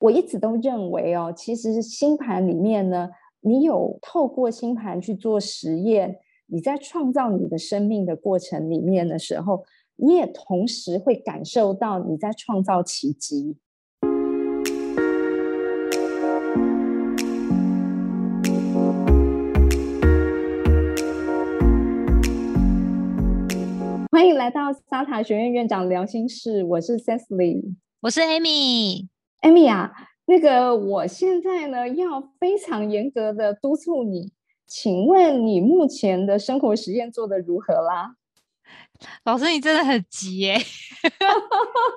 我一直都认为哦，其实星盘里面呢，你有透过星盘去做实验，你在创造你的生命的过程里面的时候，你也同时会感受到你在创造奇迹。欢迎来到沙塔学院院长聊心事，我是 Cecily，我是 Amy。Amy 啊，那个我现在呢要非常严格的督促你，请问你目前的生活实验做的如何啦？老师，你真的很急耶！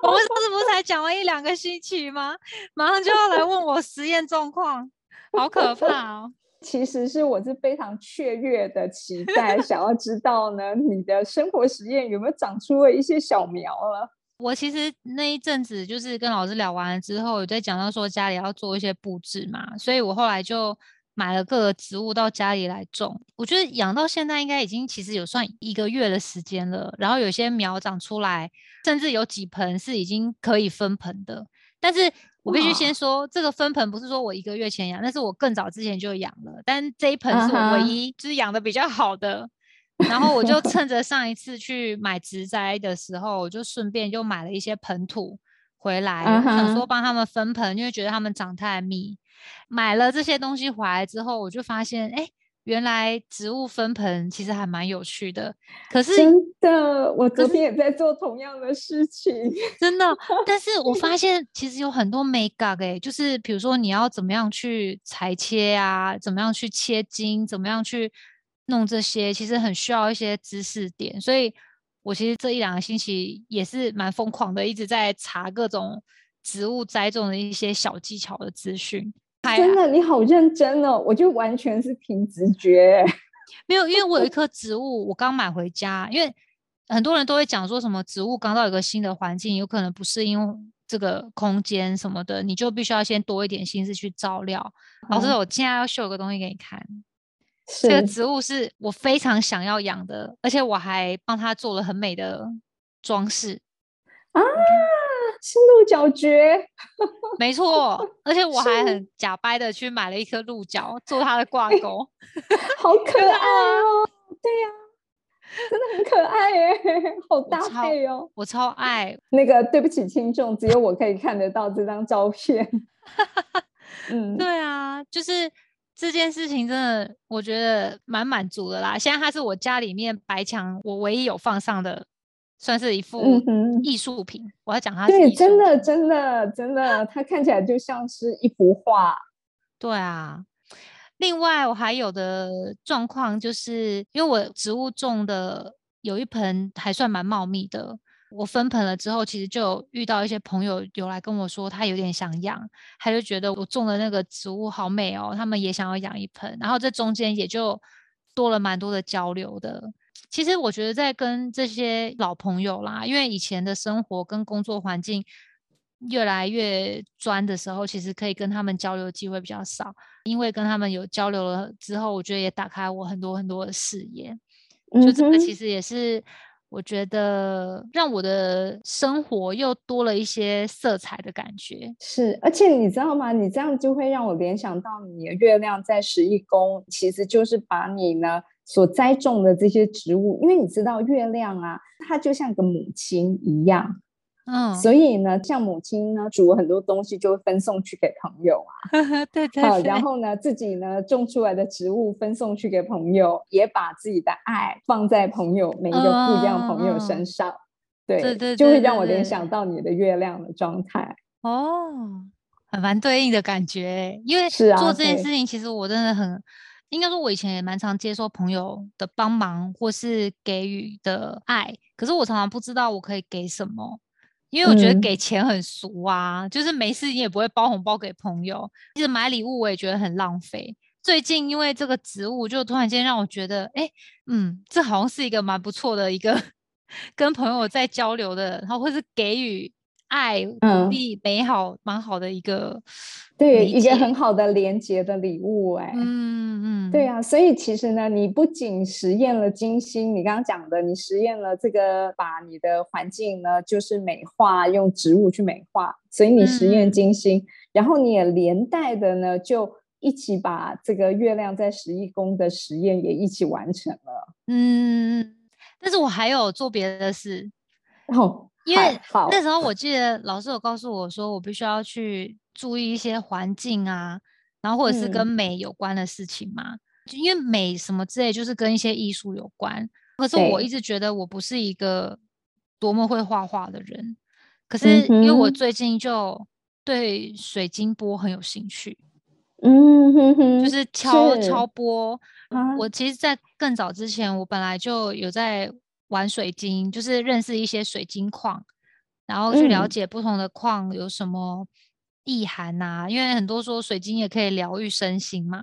我们上次不是才讲了一两个星期吗？马上就要来问我实验状况，好可怕哦！其实是我是非常雀跃的期待，想要知道呢，你的生活实验有没有长出了一些小苗了？我其实那一阵子就是跟老师聊完了之后，有在讲到说家里要做一些布置嘛，所以我后来就买了各个植物到家里来种。我觉得养到现在应该已经其实有算一个月的时间了，然后有些苗长出来，甚至有几盆是已经可以分盆的，但是。我必须先说，这个分盆不是说我一个月前养，那是我更早之前就养了。但这一盆是我唯一就是养的比较好的。然后我就 趁着上一次去买植栽的时候，我就顺便就买了一些盆土回来，想说帮他们分盆，因为觉得他们长太密。买了这些东西回来之后，我就发现，哎。原来植物分盆其实还蛮有趣的，可是真的，我昨天也在做同样的事情，真的。但是我发 现其实有很多美感诶，就是比如说你要怎么样去裁切啊，怎么样去切茎，怎么样去弄这些，其实很需要一些知识点。所以我其实这一两个星期也是蛮疯狂的，一直在查各种植物栽种的一些小技巧的资讯。真的，你好认真哦！我就完全是凭直觉，没有，因为我有一棵植物，我刚买回家。因为很多人都会讲说什么植物刚到一个新的环境，有可能不适应这个空间什么的，你就必须要先多一点心思去照料。老师，我现在要秀个东西给你看，这个植物是我非常想要养的，而且我还帮它做了很美的装饰啊。是鹿角蕨，没错，而且我还很假掰的去买了一颗鹿角做它的挂钩，好可爱哦！对呀，真的很可爱耶，好搭配哦，我超爱。那个对不起，听众，只有我可以看得到这张照片。嗯，对啊，就是这件事情真的，我觉得蛮满足的啦。现在它是我家里面白墙我唯一有放上的。算是一幅艺术品，我要讲它。对，真的，真的，真的，它看起来就像是一幅画。对啊，另外我还有的状况就是，因为我植物种的有一盆还算蛮茂密的，我分盆了之后，其实就遇到一些朋友有来跟我说，他有点想养，他就觉得我种的那个植物好美哦，他们也想要养一盆，然后这中间也就多了蛮多的交流的。其实我觉得在跟这些老朋友啦，因为以前的生活跟工作环境越来越专的时候，其实可以跟他们交流的机会比较少。因为跟他们有交流了之后，我觉得也打开我很多很多的视野。就这个其实也是我觉得让我的生活又多了一些色彩的感觉。是，而且你知道吗？你这样就会让我联想到你的月亮在十一宫，其实就是把你呢。所栽种的这些植物，因为你知道月亮啊，它就像个母亲一样，嗯，所以呢，像母亲呢，煮很多东西就会分送去给朋友啊，对对，好，然。后呢，自己呢种出来的植物分送去给朋友，也把自己的爱放在朋友每一个不一样的朋友身上，对对对，就会让我联想到你的月亮的状态。哦，很蛮对应的感觉，因为做这件事情，其实我真的很。应该说，我以前也蛮常接受朋友的帮忙或是给予的爱，可是我常常不知道我可以给什么，因为我觉得给钱很俗啊，就是没事你也不会包红包给朋友，其实买礼物我也觉得很浪费。最近因为这个植物，就突然间让我觉得，哎，嗯，这好像是一个蛮不错的一个 跟朋友在交流的，然后或是给予。爱、鼓励、美好、蛮好的一个，对，一个很好的连接的礼物，哎，嗯嗯，对啊，所以其实呢，你不仅实验了金星，你刚刚讲的，你实验了这个，把你的环境呢，就是美化，用植物去美化，所以你实验金星，然后你也连带的呢，就一起把这个月亮在十一宫的实验也一起完成了，嗯，但是我还有做别的事，哦。因为那时候我记得老师有告诉我说，我必须要去注意一些环境啊，然后或者是跟美有关的事情嘛。因为美什么之类，就是跟一些艺术有关。可是我一直觉得我不是一个多么会画画的人。可是因为我最近就对水晶波很有兴趣，嗯哼哼，就是敲敲波。我其实，在更早之前，我本来就有在。玩水晶就是认识一些水晶矿，然后去了解不同的矿有什么意涵呐。因为很多说水晶也可以疗愈身心嘛，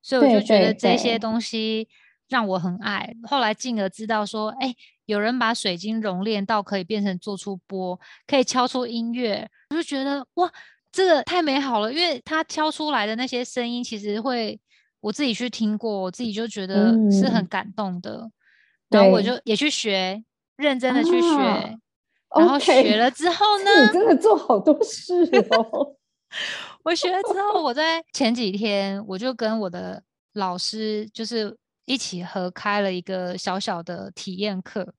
所以我就觉得这些东西让我很爱。后来进而知道说，哎，有人把水晶熔炼到可以变成做出波，可以敲出音乐，我就觉得哇，这个太美好了。因为它敲出来的那些声音，其实会我自己去听过，我自己就觉得是很感动的。然后我就也去学，认真的去学，然后学了之后 呢，你真的做好多事哦。我学了之后，我在前几天我就跟我的老师就是一起合开了一个小小的体验课，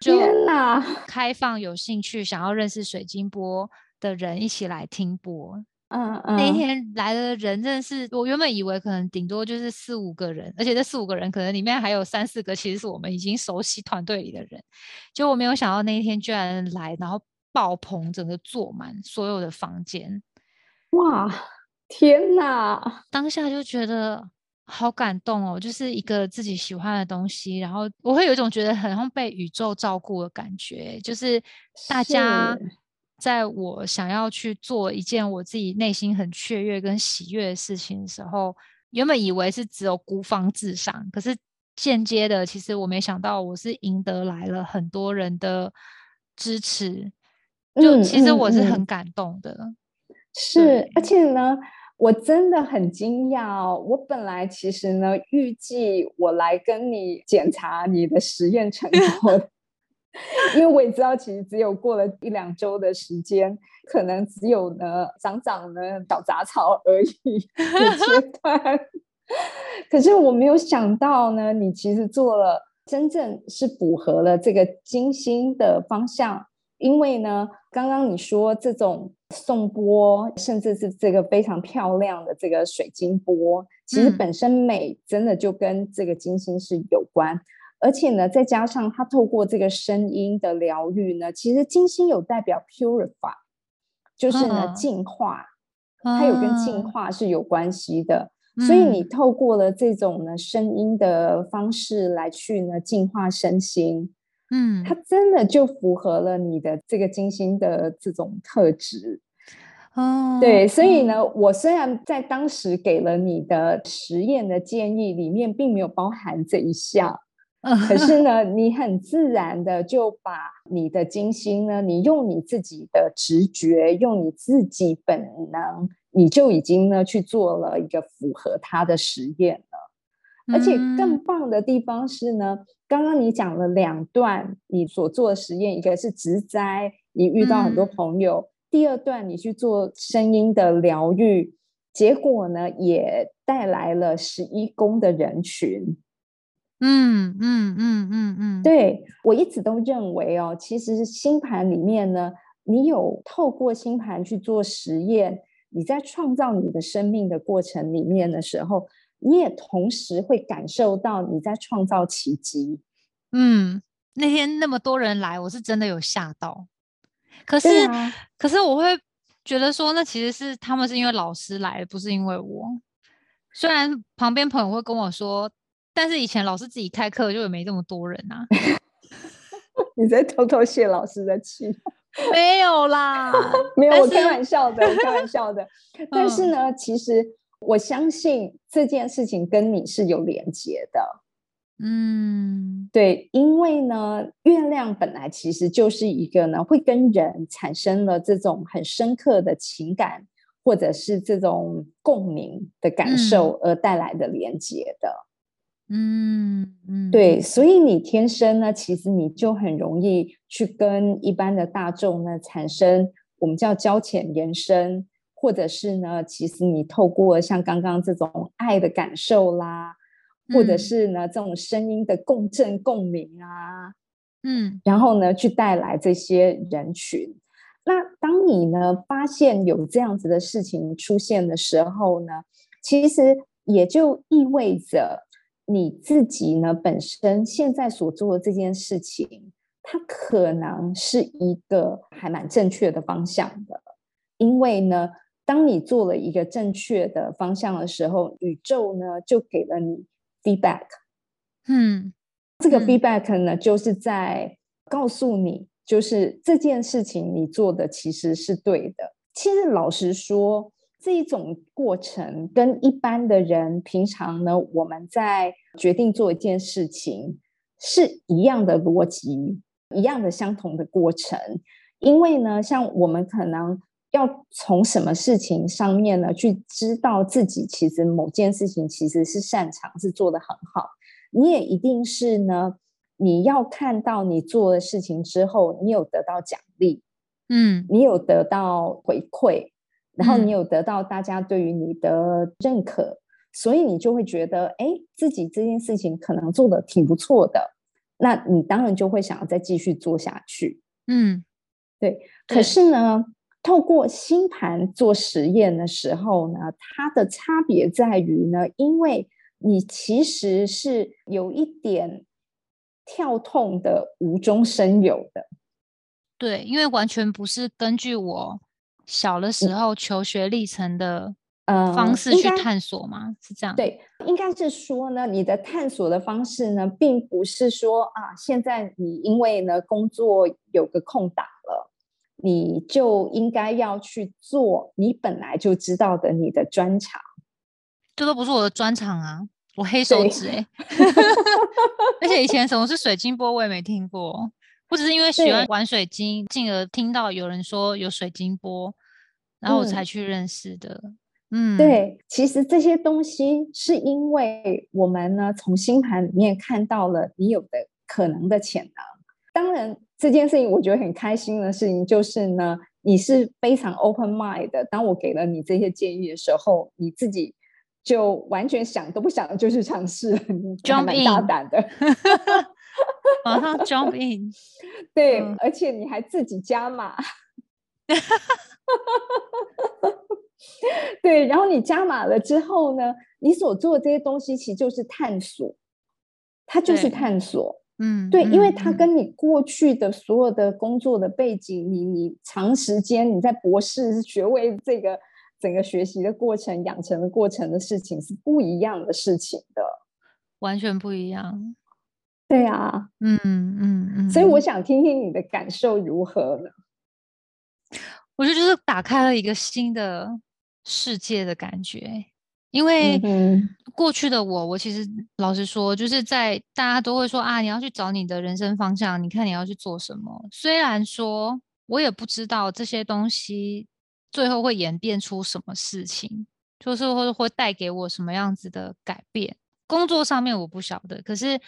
天哪！开放有兴趣想要认识水晶波的人一起来听播。嗯嗯，那一天来的人真的是，我原本以为可能顶多就是四五个人，而且这四五个人可能里面还有三四个其实是我们已经熟悉团队里的人，结果没有想到那一天居然来，然后爆棚，整个坐满所有的房间，哇，天哪！当下就觉得好感动哦，就是一个自己喜欢的东西，然后我会有一种觉得很像被宇宙照顾的感觉，就是大家。在我想要去做一件我自己内心很雀跃跟喜悦的事情的时候，原本以为是只有孤芳自赏，可是间接的，其实我没想到我是赢得来了很多人的支持，就其实我是很感动的。是，而且呢，我真的很惊讶哦。我本来其实呢，预计我来跟你检查你的实验成 果。因为我也知道，其实只有过了一两周的时间，可能只有呢长长呢倒杂草而已阶 段。可是我没有想到呢，你其实做了真正是符合了这个金星的方向。因为呢，刚刚你说这种送波，甚至是这个非常漂亮的这个水晶波，其实本身美真的就跟这个金星是有关。而且呢，再加上他透过这个声音的疗愈呢，其实金星有代表 purify，就是呢净化，它有跟净化是有关系的。所以你透过了这种呢声音的方式来去呢净化身心，嗯，它真的就符合了你的这个金星的这种特质。哦，对，所以呢，我虽然在当时给了你的实验的建议里面，并没有包含这一项。可是呢，你很自然的就把你的金星呢，你用你自己的直觉，用你自己本能，你就已经呢去做了一个符合它的实验了。而且更棒的地方是呢，刚刚你讲了两段你所做的实验，一个是植栽，你遇到很多朋友；第二段你去做声音的疗愈，结果呢也带来了十一宫的人群。嗯嗯嗯嗯嗯，对我一直都认为哦，其实星盘里面呢，你有透过星盘去做实验，你在创造你的生命的过程里面的时候，你也同时会感受到你在创造奇迹。嗯，那天那么多人来，我是真的有吓到。可是，可是我会觉得说，那其实是他们是因为老师来，不是因为我。虽然旁边朋友会跟我说。但是以前老师自己开课就也没这么多人啊！你在偷偷泄老师的气？没有啦，没有，我开玩笑的，开玩笑的。但是呢，其实我相信这件事情跟你是有连接的。嗯，对，因为呢，月亮本来其实就是一个呢，会跟人产生了这种很深刻的情感，或者是这种共鸣的感受而带来的连接的。嗯嗯，对，所以你天生呢，其实你就很容易去跟一般的大众呢产生我们叫交浅言深，或者是呢，其实你透过像刚刚这种爱的感受啦。或者是呢，这种声音的共振共鸣啊，嗯，然后呢，去带来这些人群。那当你呢发现有这样子的事情出现的时候呢，其实也就意味着你自己呢本身现在所做的这件事情，它可能是一个还蛮正确的方向的，因为呢，当你做了一个正确的方向的时候，宇宙呢就给了你。feedback，嗯，这个 feedback 呢，就是在告诉你，就是这件事情你做的其实是对的。其实老实说，这一种过程跟一般的人平常呢，我们在决定做一件事情是一样的逻辑，一样的相同的过程。因为呢，像我们可能。要从什么事情上面呢？去知道自己其实某件事情其实是擅长，是做得很好。你也一定是呢。你要看到你做的事情之后，你有得到奖励，嗯，你有得到回馈，然后你有得到大家对于你的认可，所以你就会觉得，哎，自己这件事情可能做的挺不错的。那你当然就会想要再继续做下去。嗯，对。可是呢？透过星盘做实验的时候呢，它的差别在于呢，因为你其实是有一点跳痛的无中生有的。对，因为完全不是根据我小的时候求学历程的呃方式去探索吗？是这样？对，应该是说呢，你的探索的方式呢，并不是说啊，现在你因为呢工作有个空档了。你就应该要去做你本来就知道的你的专长，这都不是我的专长啊！我黑手指哎，而且以前什么是水晶波我也没听过，我只是因为喜欢玩水晶，进而听到有人说有水晶波，然后我才去认识的。嗯，对，其实这些东西是因为我们呢从星盘里面看到了你有的可能的潜能，当然。这件事情我觉得很开心的事情就是呢，你是非常 open mind 的。当我给了你这些建议的时候，你自己就完全想都不想就去尝试了，你蛮大胆的，马上 jump in。对，而且你还自己加码。对，然后你加码了之后呢，你所做的这些东西其实就是探索，它就是探索。嗯，对，因为它跟你过去的所有的工作的背景，你你长时间你在博士学位这个整个学习的过程、养成的过程的事情是不一样的事情的，完全不一样。对啊，嗯嗯嗯，所以我想听听你的感受如何呢？我觉得就是打开了一个新的世界的感觉。因为过去的我，我其实老实说，就是在大家都会说啊，你要去找你的人生方向，你看你要去做什么。虽然说我也不知道这些东西最后会演变出什么事情，就是会会带给我什么样子的改变。工作上面我不晓得，可是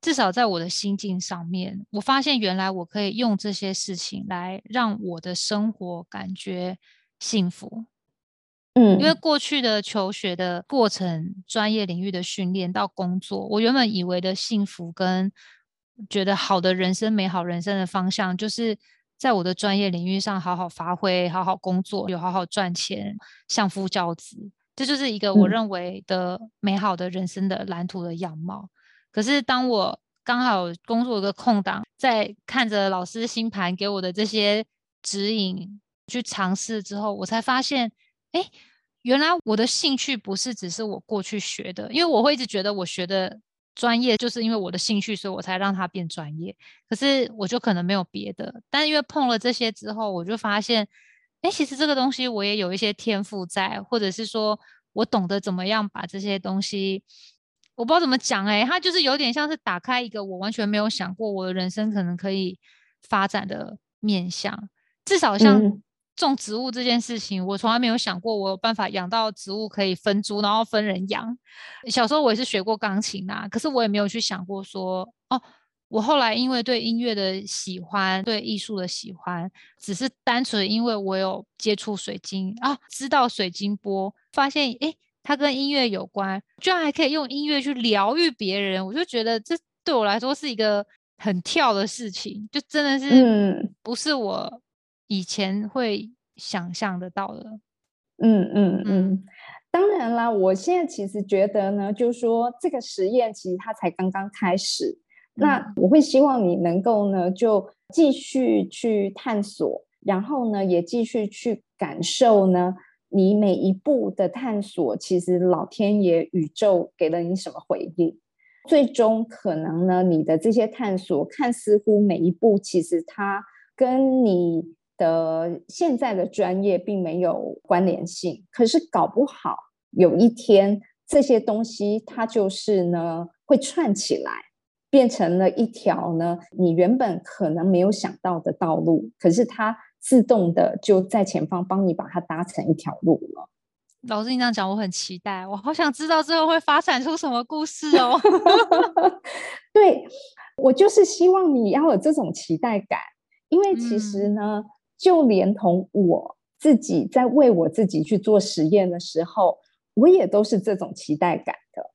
至少在我的心境上面，我发现原来我可以用这些事情来让我的生活感觉幸福。嗯，因为过去的求学的过程、专业领域的训练到工作，我原本以为的幸福跟觉得好的人生、美好人生的方向，就是在我的专业领域上好好发挥、好好工作、有好好赚钱、相夫教子，这就是一个我认为的美好的人生的蓝图的样貌。可是当我刚好工作一个空档，在看着老师星盘给我的这些指引去尝试之后，我才发现。哎，原来我的兴趣不是只是我过去学的，因为我会一直觉得我学的专业就是因为我的兴趣，所以我才让它变专业。可是我就可能没有别的，但因为碰了这些之后，我就发现，哎，其实这个东西我也有一些天赋在，或者是说我懂得怎么样把这些东西，我不知道怎么讲哎，它就是有点像是打开一个我完全没有想过我的人生可能可以发展的面向，至少像种植物这件事情，我从来没有想过我有办法养到植物可以分株，然后分人养。小时候我也是学过钢琴啊，可是我也没有去想过说哦。我后来因为对音乐的喜欢，对艺术的喜欢，只是单纯因为我有接触水晶啊，知道水晶波，发现诶，它跟音乐有关，居然还可以用音乐去疗愈别人，我就觉得这对我来说是一个很跳的事情，就真的是不是我以前会想象得到的。嗯嗯嗯，当然啦，我现在其实觉得呢，就是说这个实验其实它才刚刚开始。那我会希望你能够呢，就继续去探索，然后呢，也继续去感受呢，你每一步的探索，其实老天爷、宇宙给了你什么回应？最终可能呢，你的这些探索，看似乎每一步，其实它跟你的现在的专业并没有关联性，可是搞不好有一天这些东西它就是呢，会串起来。变成了一条呢，你原本可能没有想到的道路，可是它自动的就在前方帮你把它搭成一条路了。老师，你这样讲，我很期待，我好想知道最后会发展出什么故事哦。对，我就是希望你要有这种期待感，因为其实呢，就连同我自己在为我自己去做实验的时候，我也都是这种期待感的。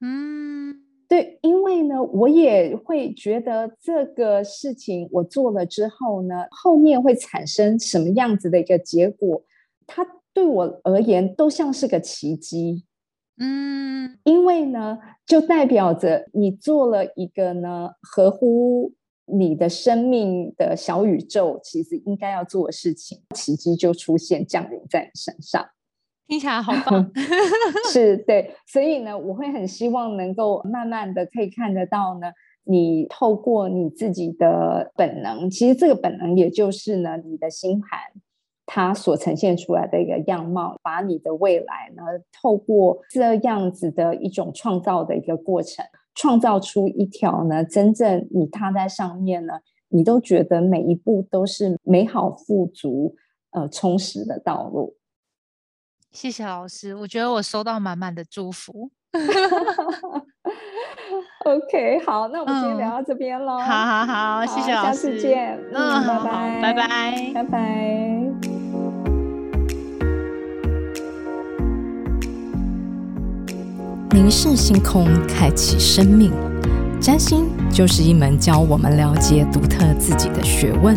嗯。对，因为呢，我也会觉得这个事情我做了之后呢，后面会产生什么样子的一个结果，它对我而言都像是个奇迹。嗯，因为呢，就代表着你做了一个呢合乎你的生命的小宇宙，其实应该要做的事情，奇迹就出现降临在你身上。听起来好棒 是对，所以呢，我会很希望能够慢慢的可以看得到呢，你透过你自己的本能，其实这个本能也就是呢，你的星盘它所呈现出来的一个样貌，把你的未来呢，透过这样子的一种创造的一个过程，创造出一条呢，真正你踏在上面呢，你都觉得每一步都是美好、富足、呃充实的道路。谢谢老师，我觉得我收到满满的祝福。OK，好，那我们今天聊到这边喽。好好好，谢谢老师，下次见。嗯，拜拜，拜拜，拜拜。凝视星空，开启生命。占星就是一门教我们了解独特自己的学问。